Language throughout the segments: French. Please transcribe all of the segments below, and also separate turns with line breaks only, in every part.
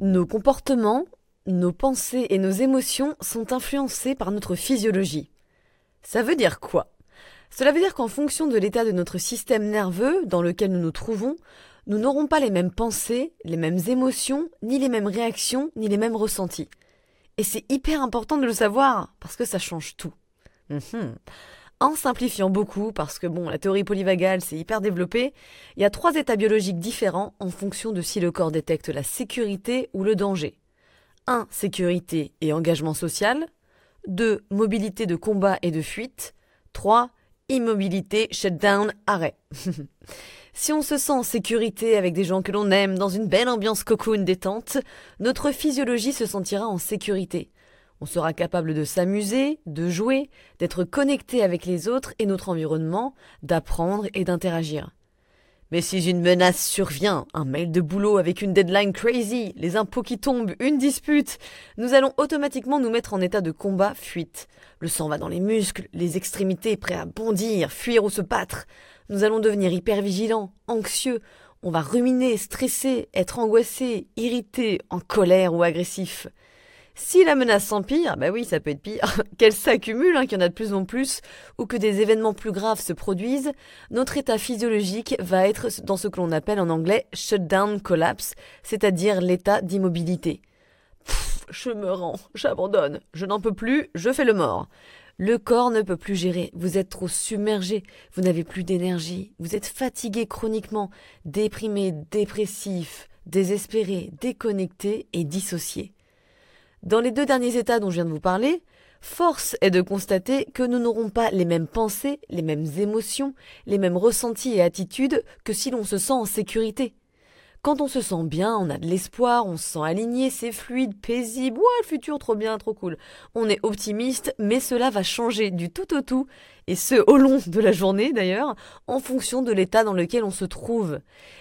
Nos comportements, nos pensées et nos émotions sont influencés par notre physiologie. Ça veut dire quoi? Cela veut dire qu'en fonction de l'état de notre système nerveux dans lequel nous nous trouvons, nous n'aurons pas les mêmes pensées, les mêmes émotions, ni les mêmes réactions, ni les mêmes ressentis. Et c'est hyper important de le savoir, parce que ça change tout. Mhm. En simplifiant beaucoup, parce que bon, la théorie polyvagale c'est hyper développé, il y a trois états biologiques différents en fonction de si le corps détecte la sécurité ou le danger. 1. Sécurité et engagement social. 2. Mobilité de combat et de fuite. 3. Immobilité, shutdown, arrêt. si on se sent en sécurité avec des gens que l'on aime, dans une belle ambiance cocoon détente, notre physiologie se sentira en sécurité. On sera capable de s'amuser, de jouer, d'être connecté avec les autres et notre environnement, d'apprendre et d'interagir. Mais si une menace survient, un mail de boulot avec une deadline crazy, les impôts qui tombent, une dispute, nous allons automatiquement nous mettre en état de combat, fuite. Le sang va dans les muscles, les extrémités prêts à bondir, fuir ou se battre. Nous allons devenir hyper vigilants, anxieux, on va ruminer, stresser, être angoissé, irrité, en colère ou agressif. Si la menace s'empire, bah oui, ça peut être pire, qu'elle s'accumule, hein, qu'il y en a de plus en plus, ou que des événements plus graves se produisent, notre état physiologique va être dans ce que l'on appelle en anglais shutdown collapse, c'est-à-dire l'état d'immobilité. Je me rends, j'abandonne, je n'en peux plus, je fais le mort. Le corps ne peut plus gérer, vous êtes trop submergé, vous n'avez plus d'énergie, vous êtes fatigué chroniquement, déprimé, dépressif, désespéré, déconnecté et dissocié. Dans les deux derniers états dont je viens de vous parler, force est de constater que nous n'aurons pas les mêmes pensées, les mêmes émotions, les mêmes ressentis et attitudes que si l'on se sent en sécurité. Quand on se sent bien, on a de l'espoir, on se sent aligné, c'est fluide, paisible, ouah, le futur trop bien, trop cool. On est optimiste, mais cela va changer du tout au tout, et ce au long de la journée d'ailleurs, en fonction de l'état dans lequel on se trouve.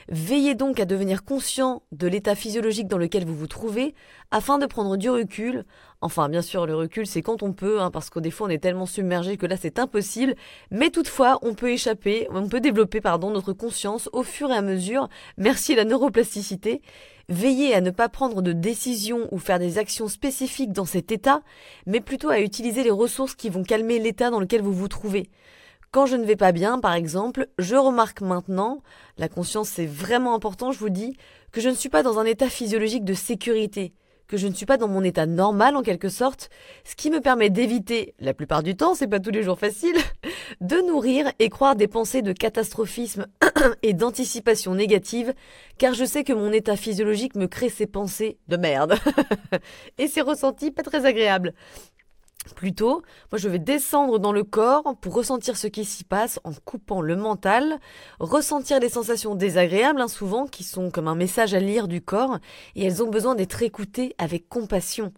Veillez donc à devenir conscient de l'état physiologique dans lequel vous vous trouvez, afin de prendre du recul, Enfin, bien sûr, le recul, c'est quand on peut, hein, parce qu'au fois, on est tellement submergé que là, c'est impossible. Mais toutefois, on peut échapper, on peut développer, pardon, notre conscience au fur et à mesure. Merci la neuroplasticité. Veillez à ne pas prendre de décisions ou faire des actions spécifiques dans cet état, mais plutôt à utiliser les ressources qui vont calmer l'état dans lequel vous vous trouvez. Quand je ne vais pas bien, par exemple, je remarque maintenant, la conscience c'est vraiment important, je vous dis, que je ne suis pas dans un état physiologique de sécurité que je ne suis pas dans mon état normal en quelque sorte, ce qui me permet d'éviter, la plupart du temps, c'est pas tous les jours facile, de nourrir et croire des pensées de catastrophisme et d'anticipation négative, car je sais que mon état physiologique me crée ces pensées de merde. et ces ressentis pas très agréables. Plutôt, moi je vais descendre dans le corps pour ressentir ce qui s'y passe en coupant le mental, ressentir les sensations désagréables, hein, souvent, qui sont comme un message à lire du corps, et elles ont besoin d'être écoutées avec compassion.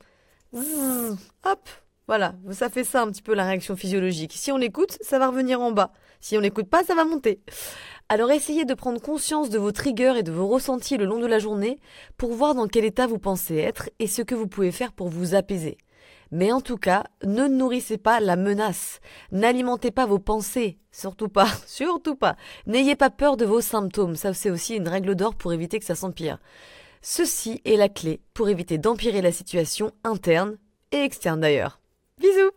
hop, voilà, ça fait ça un petit peu la réaction physiologique. Si on l'écoute, ça va revenir en bas. Si on l'écoute pas, ça va monter. Alors essayez de prendre conscience de vos triggers et de vos ressentis le long de la journée pour voir dans quel état vous pensez être et ce que vous pouvez faire pour vous apaiser. Mais en tout cas, ne nourrissez pas la menace. N'alimentez pas vos pensées. Surtout pas. Surtout pas. N'ayez pas peur de vos symptômes. Ça, c'est aussi une règle d'or pour éviter que ça s'empire. Ceci est la clé pour éviter d'empirer la situation interne et externe d'ailleurs. Bisous